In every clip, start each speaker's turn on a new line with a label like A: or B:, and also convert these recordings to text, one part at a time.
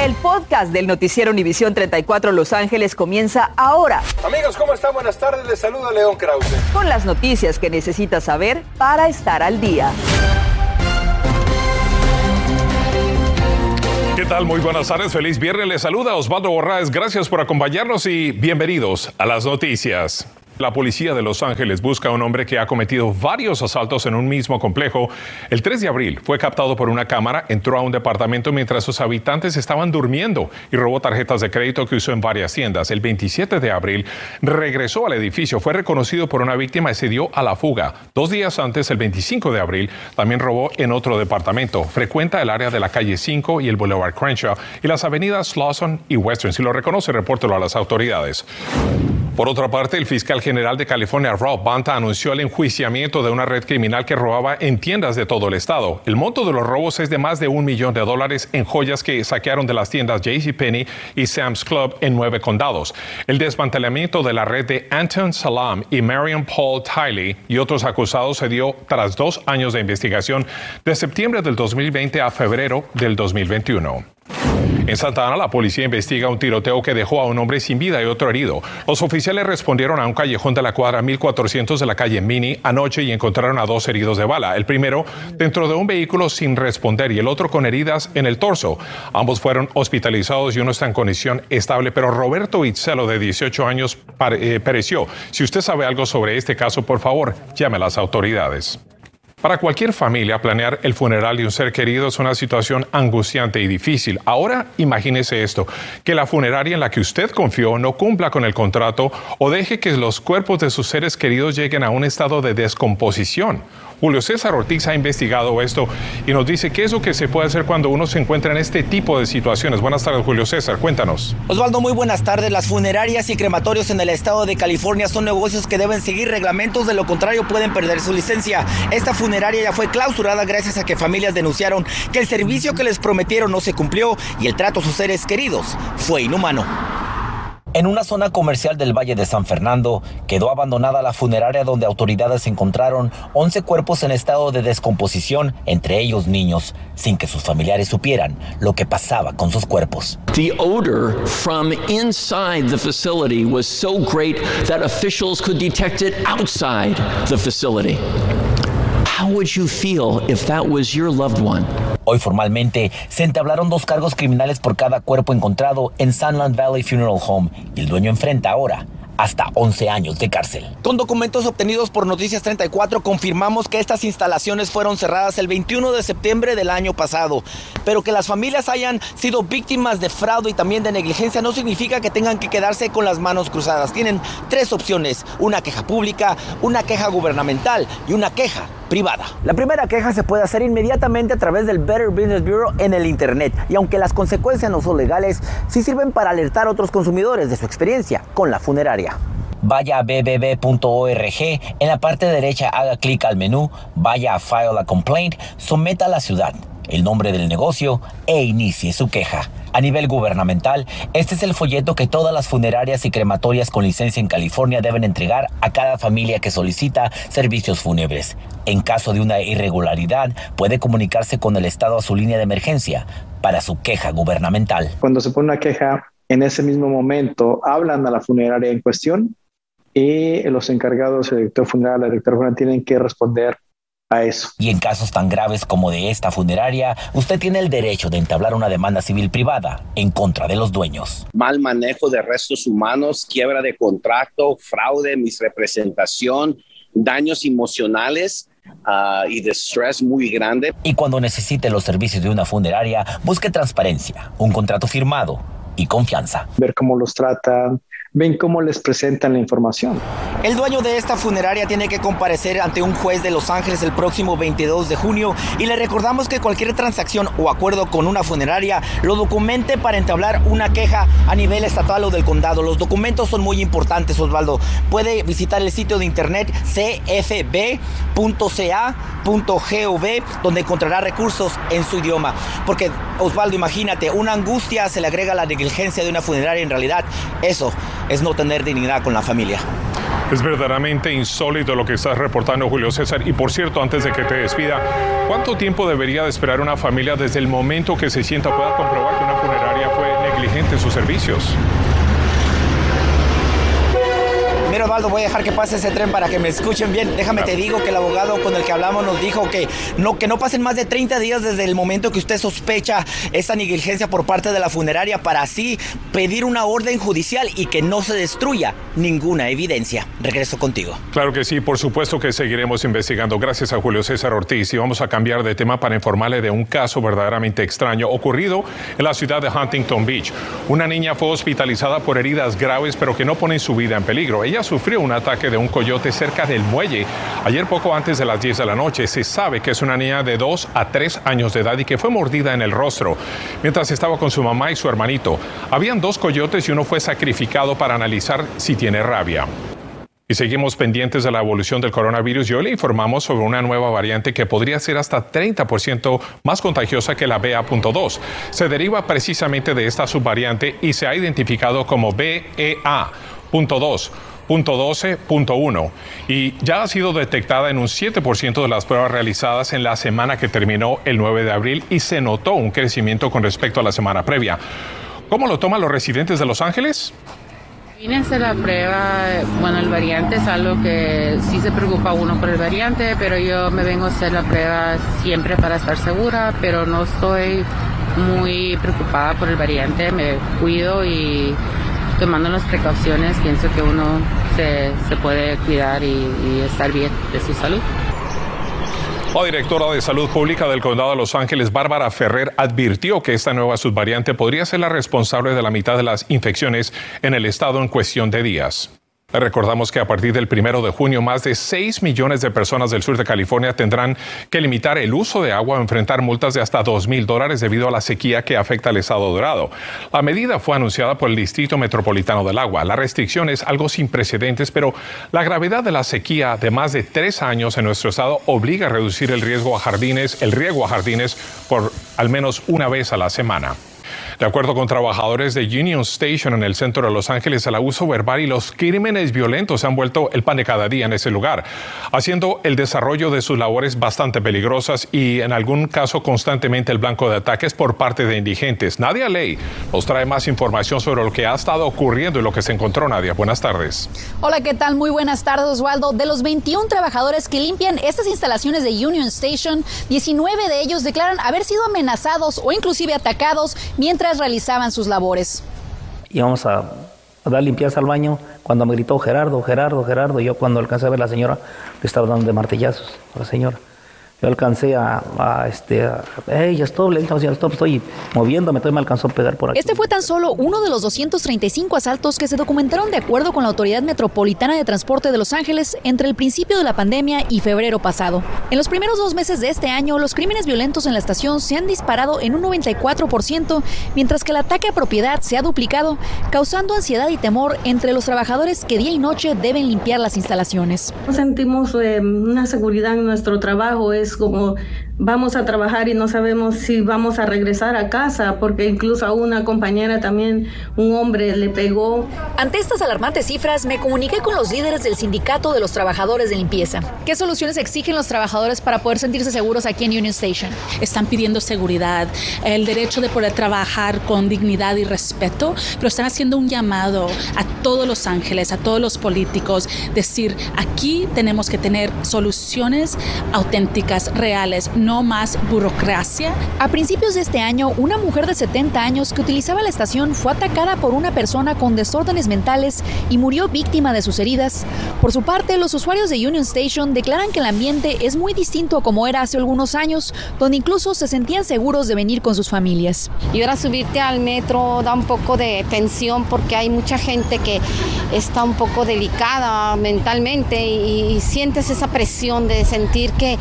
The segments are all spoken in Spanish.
A: El podcast del noticiero Univisión 34 Los Ángeles comienza ahora.
B: Amigos, ¿cómo están? Buenas tardes. Les saluda León Krause.
A: Con las noticias que necesitas saber para estar al día.
C: ¿Qué tal? Muy buenas tardes. Feliz viernes. Les saluda Osvaldo Borraes. Gracias por acompañarnos y bienvenidos a las noticias. La policía de Los Ángeles busca a un hombre que ha cometido varios asaltos en un mismo complejo. El 3 de abril fue captado por una cámara, entró a un departamento mientras sus habitantes estaban durmiendo y robó tarjetas de crédito que usó en varias tiendas. El 27 de abril regresó al edificio, fue reconocido por una víctima y se dio a la fuga. Dos días antes, el 25 de abril, también robó en otro departamento. Frecuenta el área de la calle 5 y el Boulevard Crenshaw y las avenidas Lawson y Western. Si lo reconoce, repórtelo a las autoridades. Por otra parte, el fiscal general de California, Rob Banta, anunció el enjuiciamiento de una red criminal que robaba en tiendas de todo el estado. El monto de los robos es de más de un millón de dólares en joyas que saquearon de las tiendas JCPenney y Sam's Club en nueve condados. El desmantelamiento de la red de Anton Salam y Marion Paul Tiley y otros acusados se dio tras dos años de investigación de septiembre del 2020 a febrero del 2021. En Santa Ana, la policía investiga un tiroteo que dejó a un hombre sin vida y otro herido. Los oficiales respondieron a un callejón de la cuadra 1400 de la calle Mini anoche y encontraron a dos heridos de bala. El primero dentro de un vehículo sin responder y el otro con heridas en el torso. Ambos fueron hospitalizados y uno está en condición estable, pero Roberto Itzelo, de 18 años, eh, pereció. Si usted sabe algo sobre este caso, por favor, llame a las autoridades. Para cualquier familia, planear el funeral de un ser querido es una situación angustiante y difícil. Ahora imagínese esto, que la funeraria en la que usted confió no cumpla con el contrato o deje que los cuerpos de sus seres queridos lleguen a un estado de descomposición. Julio César Ortiz ha investigado esto y nos dice qué es lo que se puede hacer cuando uno se encuentra en este tipo de situaciones. Buenas tardes, Julio César, cuéntanos.
D: Osvaldo, muy buenas tardes. Las funerarias y crematorios en el estado de California son negocios que deben seguir reglamentos, de lo contrario pueden perder su licencia. Esta funeraria ya fue clausurada gracias a que familias denunciaron que el servicio que les prometieron no se cumplió y el trato a sus seres queridos fue inhumano. En una zona comercial del Valle de San Fernando quedó abandonada la funeraria donde autoridades encontraron 11 cuerpos en estado de descomposición, entre ellos niños, sin que sus familiares supieran lo que pasaba con sus cuerpos.
E: The odor from inside the facility was so great that officials could detect it outside the facility. How would you feel if that was your loved one?
D: Hoy formalmente se entablaron dos cargos criminales por cada cuerpo encontrado en Sunland Valley Funeral Home y el dueño enfrenta ahora hasta 11 años de cárcel. Con documentos obtenidos por Noticias 34 confirmamos que estas instalaciones fueron cerradas el 21 de septiembre del año pasado, pero que las familias hayan sido víctimas de fraude y también de negligencia no significa que tengan que quedarse con las manos cruzadas. Tienen tres opciones, una queja pública, una queja gubernamental y una queja privada. La primera queja se puede hacer inmediatamente a través del Better Business Bureau en el Internet y aunque las consecuencias no son legales, sí sirven para alertar a otros consumidores de su experiencia con la funeraria. Vaya a bbb.org, en la parte derecha haga clic al menú, vaya a File a Complaint, someta a la ciudad, el nombre del negocio e inicie su queja. A nivel gubernamental, este es el folleto que todas las funerarias y crematorias con licencia en California deben entregar a cada familia que solicita servicios fúnebres. En caso de una irregularidad, puede comunicarse con el Estado a su línea de emergencia para su queja gubernamental.
F: Cuando se pone una queja, en ese mismo momento hablan a la funeraria en cuestión y los encargados, el director funeral, la directora funeral, tienen que responder a eso.
D: Y en casos tan graves como de esta funeraria, usted tiene el derecho de entablar una demanda civil privada en contra de los dueños.
G: Mal manejo de restos humanos, quiebra de contrato, fraude, misrepresentación, daños emocionales. Uh, y de estrés muy grande.
D: Y cuando necesite los servicios de una funeraria, busque transparencia, un contrato firmado y confianza.
F: Ver cómo los tratan, ven cómo les presentan la información.
D: El dueño de esta funeraria tiene que comparecer ante un juez de Los Ángeles el próximo 22 de junio y le recordamos que cualquier transacción o acuerdo con una funeraria lo documente para entablar una queja a nivel estatal o del condado. Los documentos son muy importantes, Osvaldo. Puede visitar el sitio de internet cfb.ca.gov donde encontrará recursos en su idioma. Porque, Osvaldo, imagínate, una angustia se le agrega a la negligencia de una funeraria en realidad. Eso es no tener dignidad con la familia.
C: Es verdaderamente insólito lo que estás reportando, Julio César. Y por cierto, antes de que te despida, ¿cuánto tiempo debería de esperar una familia desde el momento que se sienta pueda comprobar que una funeraria fue negligente en sus servicios.
D: Voy a dejar que pase ese tren para que me escuchen bien. Déjame te digo que el abogado con el que hablamos nos dijo que no, que no pasen más de 30 días desde el momento que usted sospecha esa negligencia por parte de la funeraria para así pedir una orden judicial y que no se destruya ninguna evidencia. Regreso contigo.
C: Claro que sí, por supuesto que seguiremos investigando. Gracias a Julio César Ortiz y vamos a cambiar de tema para informarle de un caso verdaderamente extraño ocurrido en la ciudad de Huntington Beach. Una niña fue hospitalizada por heridas graves pero que no ponen su vida en peligro. Ella sufrió un ataque de un coyote cerca del muelle ayer poco antes de las 10 de la noche. Se sabe que es una niña de 2 a 3 años de edad y que fue mordida en el rostro mientras estaba con su mamá y su hermanito. Habían dos coyotes y uno fue sacrificado para analizar si tiene rabia. Y seguimos pendientes de la evolución del coronavirus y hoy le informamos sobre una nueva variante que podría ser hasta 30% más contagiosa que la BA.2. Se deriva precisamente de esta subvariante y se ha identificado como BEA.2 .12.1 y ya ha sido detectada en un 7% de las pruebas realizadas en la semana que terminó el 9 de abril y se notó un crecimiento con respecto a la semana previa. ¿Cómo lo toman los residentes de Los Ángeles?
H: Hacer la prueba, bueno, el variante es algo que sí se preocupa uno por el variante, pero yo me vengo a hacer la prueba siempre para estar segura, pero no estoy muy preocupada por el variante, me cuido y tomando las precauciones, pienso que uno se, puede cuidar y, y estar bien de su salud.
C: La directora de Salud Pública del Condado de Los Ángeles, Bárbara Ferrer, advirtió que esta nueva subvariante podría ser la responsable de la mitad de las infecciones en el estado en cuestión de días. Recordamos que a partir del primero de junio, más de 6 millones de personas del sur de California tendrán que limitar el uso de agua o enfrentar multas de hasta 2 mil dólares debido a la sequía que afecta al estado dorado. La medida fue anunciada por el Distrito Metropolitano del Agua. La restricción es algo sin precedentes, pero la gravedad de la sequía de más de tres años en nuestro estado obliga a reducir el riesgo a jardines, el riego a jardines por al menos una vez a la semana. De acuerdo con trabajadores de Union Station en el centro de Los Ángeles, el abuso verbal y los crímenes violentos se han vuelto el pan de cada día en ese lugar, haciendo el desarrollo de sus labores bastante peligrosas y en algún caso constantemente el blanco de ataques por parte de indigentes. Nadia Ley nos trae más información sobre lo que ha estado ocurriendo y lo que se encontró. Nadia, buenas tardes.
I: Hola, ¿qué tal? Muy buenas tardes, Osvaldo. De los 21 trabajadores que limpian estas instalaciones de Union Station, 19 de ellos declaran haber sido amenazados o inclusive atacados mientras realizaban sus labores.
J: Íbamos a, a dar limpieza al baño cuando me gritó Gerardo, Gerardo, Gerardo. Yo cuando alcancé a ver a la señora, le estaba dando de martillazos a la señora. Yo alcancé a, a este, a, hey, stop, le dije, stop, estoy moviéndome, todavía me alcanzó a pegar por aquí.
I: Este fue tan solo uno de los 235 asaltos que se documentaron de acuerdo con la Autoridad Metropolitana de Transporte de Los Ángeles entre el principio de la pandemia y febrero pasado. En los primeros dos meses de este año, los crímenes violentos en la estación se han disparado en un 94%, mientras que el ataque a propiedad se ha duplicado, causando ansiedad y temor entre los trabajadores que día y noche deben limpiar las instalaciones.
K: Sentimos eh, una seguridad en nuestro trabajo, es como vamos a trabajar y no sabemos si vamos a regresar a casa, porque incluso a una compañera también un hombre le pegó.
I: Ante estas alarmantes cifras, me comuniqué con los líderes del sindicato de los trabajadores de limpieza. ¿Qué soluciones exigen los trabajadores para poder sentirse seguros aquí en Union Station?
L: Están pidiendo seguridad, el derecho de poder trabajar con dignidad y respeto, pero están haciendo un llamado a todos los ángeles, a todos los políticos, decir, aquí tenemos que tener soluciones auténticas, reales, no más burocracia.
I: A principios de este año, una mujer de 70 años que utilizaba la estación fue atacada por una persona con desórdenes mentales y murió víctima de sus heridas. Por su parte, los usuarios de Union Station declaran que el ambiente es muy distinto a como era hace algunos años, donde incluso se sentían seguros de venir con sus familias.
M: Y ahora subirte al metro da un poco de tensión porque hay mucha gente que está un poco delicada mentalmente y, y sientes esa presión de sentir que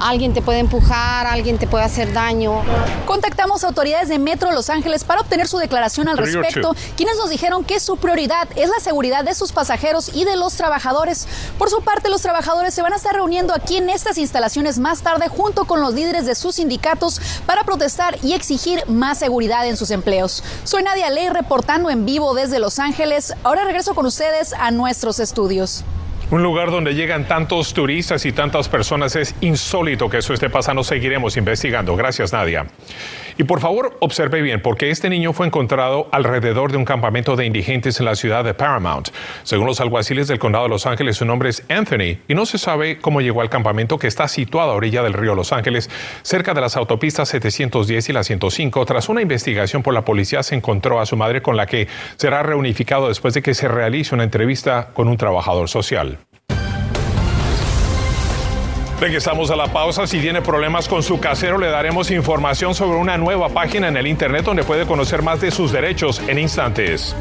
M: alguien te puede empujar, alguien te puede hacer daño.
I: Contactamos a autoridades de Metro Los Ángeles para obtener su declaración al respecto, quienes nos dijeron que su prioridad es la seguridad de sus pasajeros y de los trabajadores. Por su parte, los trabajadores se van a estar reuniendo aquí en estas instalaciones más tarde junto con los líderes de sus sindicatos para protestar y exigir más seguridad en sus empleos. Soy Nadia Ley reportando en vivo desde Los Ángeles. Ahora regreso con ustedes a nuestros estudios.
C: Un lugar donde llegan tantos turistas y tantas personas es insólito que eso esté pasando. Seguiremos investigando. Gracias, Nadia. Y por favor, observe bien, porque este niño fue encontrado alrededor de un campamento de indigentes en la ciudad de Paramount. Según los alguaciles del condado de Los Ángeles, su nombre es Anthony y no se sabe cómo llegó al campamento que está situado a orilla del río Los Ángeles, cerca de las autopistas 710 y la 105. Tras una investigación por la policía, se encontró a su madre con la que será reunificado después de que se realice una entrevista con un trabajador social. Regresamos a la pausa. Si tiene problemas con su casero, le daremos información sobre una nueva página en el Internet donde puede conocer más de sus derechos en instantes.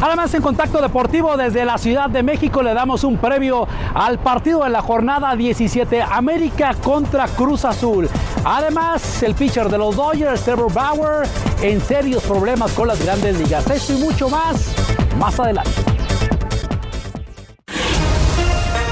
N: Además, en Contacto Deportivo desde la Ciudad de México le damos un previo al partido de la jornada 17, América contra Cruz Azul. Además, el pitcher de los Dodgers, Trevor Bauer, en serios problemas con las grandes ligas. Esto y mucho más, más adelante.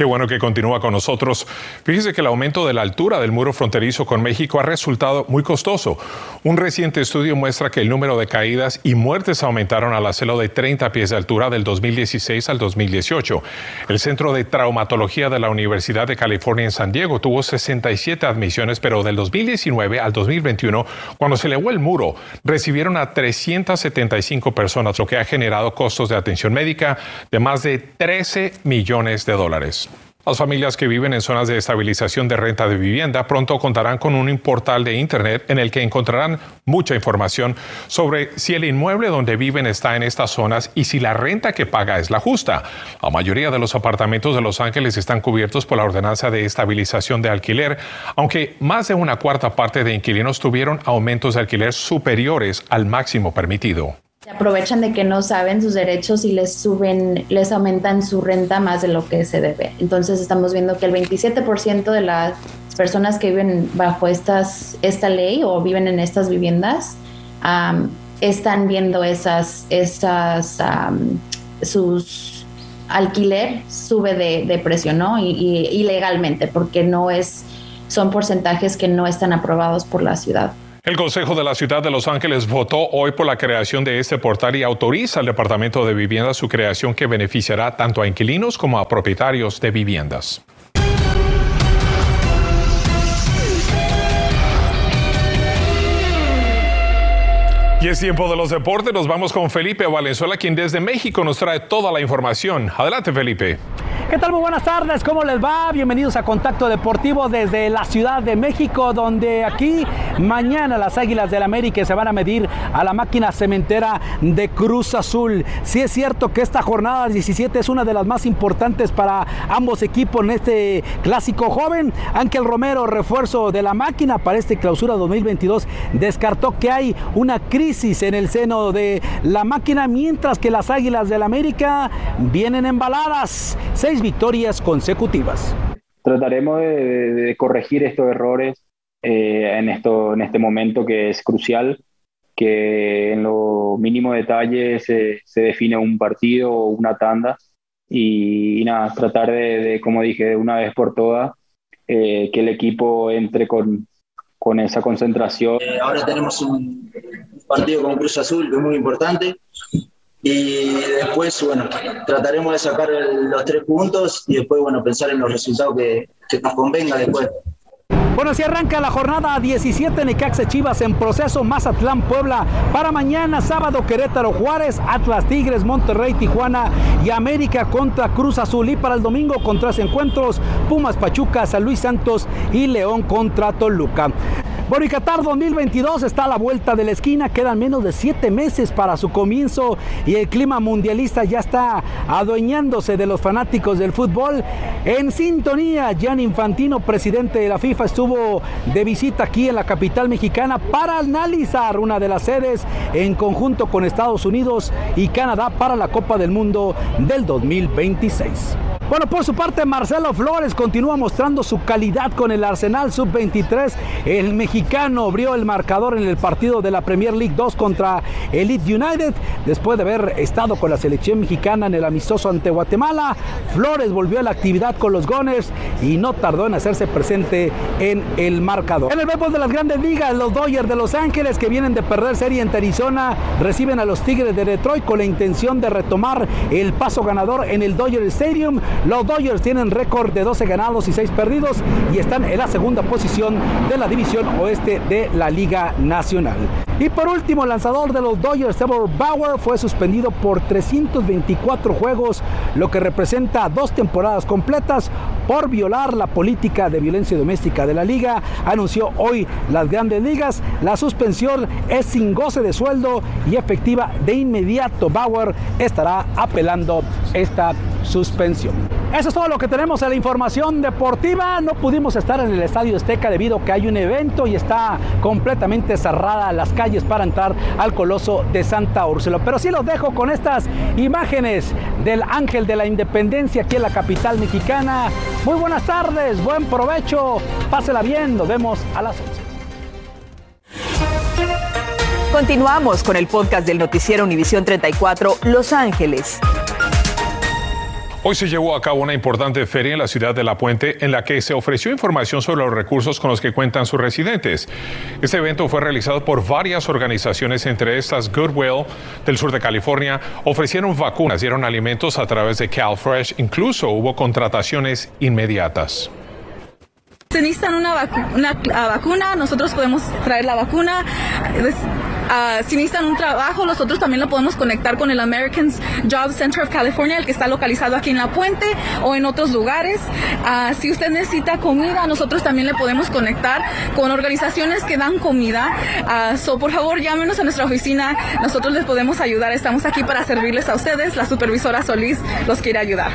C: Qué bueno que continúa con nosotros. Fíjese que el aumento de la altura del muro fronterizo con México ha resultado muy costoso. Un reciente estudio muestra que el número de caídas y muertes aumentaron al hacerlo de 30 pies de altura del 2016 al 2018. El Centro de Traumatología de la Universidad de California en San Diego tuvo 67 admisiones, pero del 2019 al 2021, cuando se elevó el muro, recibieron a 375 personas, lo que ha generado costos de atención médica de más de 13 millones de dólares. Las familias que viven en zonas de estabilización de renta de vivienda pronto contarán con un portal de Internet en el que encontrarán mucha información sobre si el inmueble donde viven está en estas zonas y si la renta que paga es la justa. La mayoría de los apartamentos de Los Ángeles están cubiertos por la ordenanza de estabilización de alquiler, aunque más de una cuarta parte de inquilinos tuvieron aumentos de alquiler superiores al máximo permitido.
O: Se aprovechan de que no saben sus derechos y les suben, les aumentan su renta más de lo que se debe. Entonces estamos viendo que el 27% de las personas que viven bajo estas, esta ley o viven en estas viviendas están viendo esas, esas sus alquiler sube de, precio, ¿no? Y, ilegalmente, porque no es, son porcentajes que no están aprobados por la ciudad.
C: El Consejo de la Ciudad de Los Ángeles votó hoy por la creación de este portal y autoriza al Departamento de Vivienda su creación que beneficiará tanto a inquilinos como a propietarios de viviendas. Y es tiempo de los deportes. Nos vamos con Felipe Valenzuela, quien desde México nos trae toda la información. Adelante, Felipe.
N: ¿Qué tal? Muy buenas tardes, ¿cómo les va? Bienvenidos a Contacto Deportivo desde la Ciudad de México, donde aquí mañana las Águilas del América se van a medir a la máquina cementera de Cruz Azul. Sí es cierto que esta jornada 17 es una de las más importantes para ambos equipos en este clásico joven. Ángel Romero, refuerzo de la máquina para este clausura 2022, descartó que hay una crisis en el seno de la máquina, mientras que las Águilas del América vienen embaladas. Seis victorias consecutivas.
F: Trataremos de, corregir estos errores eh, en, esto, en este momento que es crucial, que en lo mínimo detalle se, se define un partido o una tanda y, nada, tratar de, como dije, de una vez por todas, eh, que el equipo entre con, con esa concentración.
P: Eh, ahora tenemos un partido con Cruz Azul que es muy importante y después, bueno, trataremos de sacar los tres puntos y después, bueno, pensar en los resultados que, nos convenga después.
N: Bueno, así arranca la jornada 17 Necaxa Chivas en proceso Mazatlán Puebla. Para mañana, sábado, Querétaro Juárez, Atlas Tigres, Monterrey, Tijuana y América contra Cruz Azul. Y para el domingo, con tres encuentros, Pumas Pachuca, San Luis Santos y León contra Toluca. Bueno, y Qatar 2022 está a la vuelta de la esquina, quedan menos de siete meses para su comienzo y el clima mundialista ya está adueñándose de los fanáticos del fútbol. En sintonía, Jan Infantino, presidente de la FIFA, estuvo de visita aquí en la capital mexicana para analizar una de las sedes en conjunto con Estados Unidos y Canadá para la Copa del Mundo del 2026. Bueno, por su parte, Marcelo Flores continúa mostrando su calidad con el Arsenal Sub-23. El mexicano abrió el marcador en el partido de la Premier League 2 contra Elite United. Después de haber estado con la selección mexicana en el amistoso ante Guatemala, Flores volvió a la actividad con los Gunners y no tardó en hacerse presente en el marcador. En el béisbol de las grandes ligas, los Dodgers de Los Ángeles, que vienen de perder serie en Arizona, reciben a los Tigres de Detroit con la intención de retomar el paso ganador en el Dodger Stadium Los Dodgers tienen récord de 12 ganados y 6 perdidos y están en la segunda posición de la división oeste de la Liga Nacional. Y por último, el lanzador de los Dodgers, Trevor Bauer, fue suspendido por 324 juegos, lo que representa dos temporadas completas por violar la política de violencia doméstica de la liga. Anunció hoy las grandes ligas. La suspensión es sin goce de sueldo y efectiva de inmediato. Bauer estará apelando esta suspensión. Eso es todo lo que tenemos en la información deportiva. No pudimos estar en el Estadio Azteca debido a que hay un evento y está completamente cerrada las calles para entrar al Coloso de Santa Úrsula. Pero sí los dejo con estas imágenes del Ángel de la Independencia aquí en la capital mexicana. Muy buenas tardes, buen provecho, pásela bien, nos vemos a las 11.
A: Continuamos con el podcast del noticiero Univisión 34 Los Ángeles.
C: Hoy se llevó a cabo una importante feria en la ciudad de La Puente en la que se ofreció información sobre los recursos con los que cuentan sus residentes. Este evento fue realizado por varias organizaciones, entre estas Goodwill del sur de California, ofrecieron vacunas, dieron alimentos a través de CalFresh, incluso hubo contrataciones inmediatas.
Q: Se necesitan una, vacuna, nosotros podemos traer la vacuna. Uh, si necesitan un trabajo, nosotros también lo podemos conectar con el American Job Center of California, el que está localizado aquí en La Puente o en otros lugares. Uh, si usted necesita comida, nosotros también le podemos conectar con organizaciones que dan comida. Uh, so, por favor, llámenos a nuestra oficina, nosotros les podemos ayudar. Estamos aquí para servirles a ustedes. La supervisora Solís los quiere ayudar.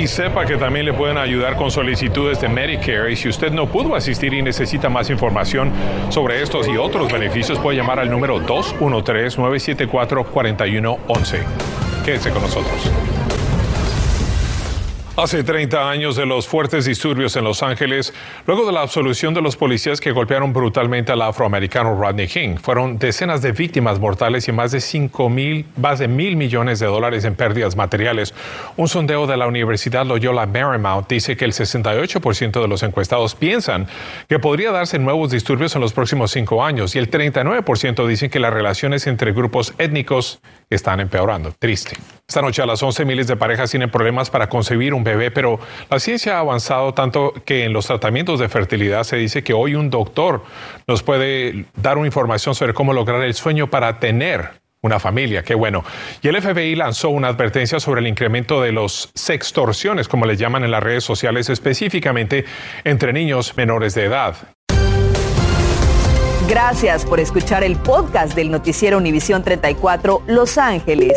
C: Y sepa que también le pueden ayudar con solicitudes de Medicare y si usted no pudo asistir y necesita más información sobre estos y otros beneficios puede llamar al número 213-974-4111. Quédese con nosotros. Hace 30 años de los fuertes disturbios en Los Ángeles, luego de la absolución de los policías que golpearon brutalmente al afroamericano Rodney King, fueron decenas de víctimas mortales y más de 5 mil, más de mil millones de dólares en pérdidas materiales. Un sondeo de la Universidad Loyola Marymount dice que el 68% de los encuestados piensan que podría darse nuevos disturbios en los próximos cinco años y el 39% dicen que las relaciones entre grupos étnicos están empeorando. Triste. Esta noche a las 11 miles de parejas tienen problemas para concebir un pero la ciencia ha avanzado tanto que en los tratamientos de fertilidad se dice que hoy un doctor nos puede dar una información sobre cómo lograr el sueño para tener una familia, qué bueno. Y el FBI lanzó una advertencia sobre el incremento de los sextorsiones, como le llaman en las redes sociales, específicamente entre niños menores de edad.
A: Gracias por escuchar el podcast del noticiero Univisión 34 Los Ángeles.